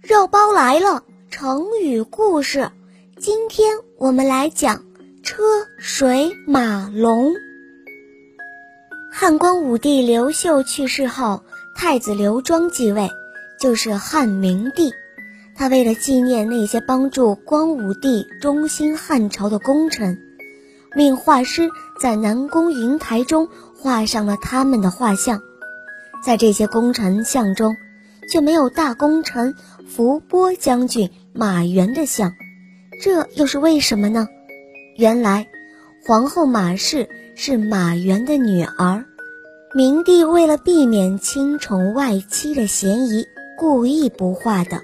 肉包来了，成语故事。今天我们来讲车水马龙。汉光武帝刘秀去世后，太子刘庄继位，就是汉明帝。他为了纪念那些帮助光武帝中兴汉朝的功臣，命画师在南宫云台中画上了他们的画像。在这些功臣像中，却没有大功臣伏波将军马援的像，这又是为什么呢？原来，皇后马氏是马援的女儿，明帝为了避免亲宠外戚的嫌疑，故意不画的。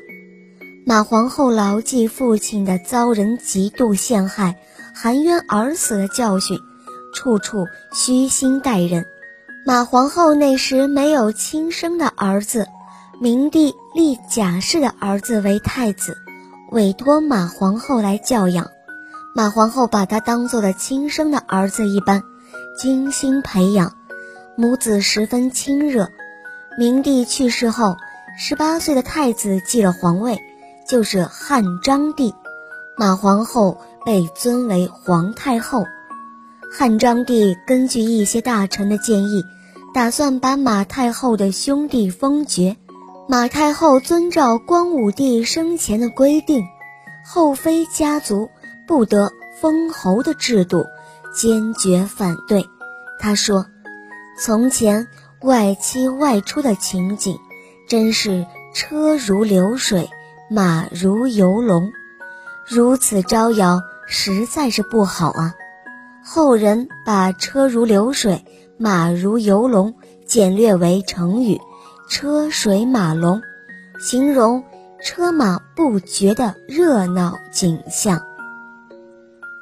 马皇后牢记父亲的遭人嫉妒陷害、含冤而死的教训，处处虚心待人。马皇后那时没有亲生的儿子，明帝立贾氏的儿子为太子，委托马皇后来教养。马皇后把他当做了亲生的儿子一般，精心培养，母子十分亲热。明帝去世后，十八岁的太子继了皇位，就是汉章帝，马皇后被尊为皇太后。汉章帝根据一些大臣的建议。打算把马太后的兄弟封爵，马太后遵照光武帝生前的规定，后妃家族不得封侯的制度，坚决反对。他说：“从前外戚外出的情景，真是车如流水，马如游龙，如此招摇，实在是不好啊。”后人把车如流水。马如游龙，简略为成语“车水马龙”，形容车马不绝的热闹景象。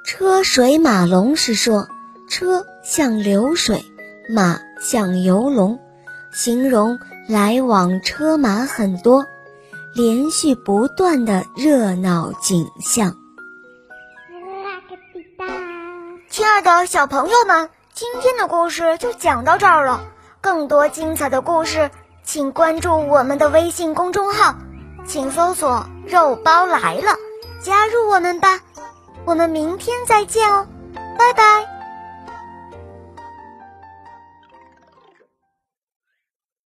车水马龙是说车像流水，马像游龙，形容来往车马很多，连续不断的热闹景象。亲爱的小朋友们。今天的故事就讲到这儿了。更多精彩的故事，请关注我们的微信公众号，请搜索“肉包来了”，加入我们吧。我们明天再见哦，拜拜。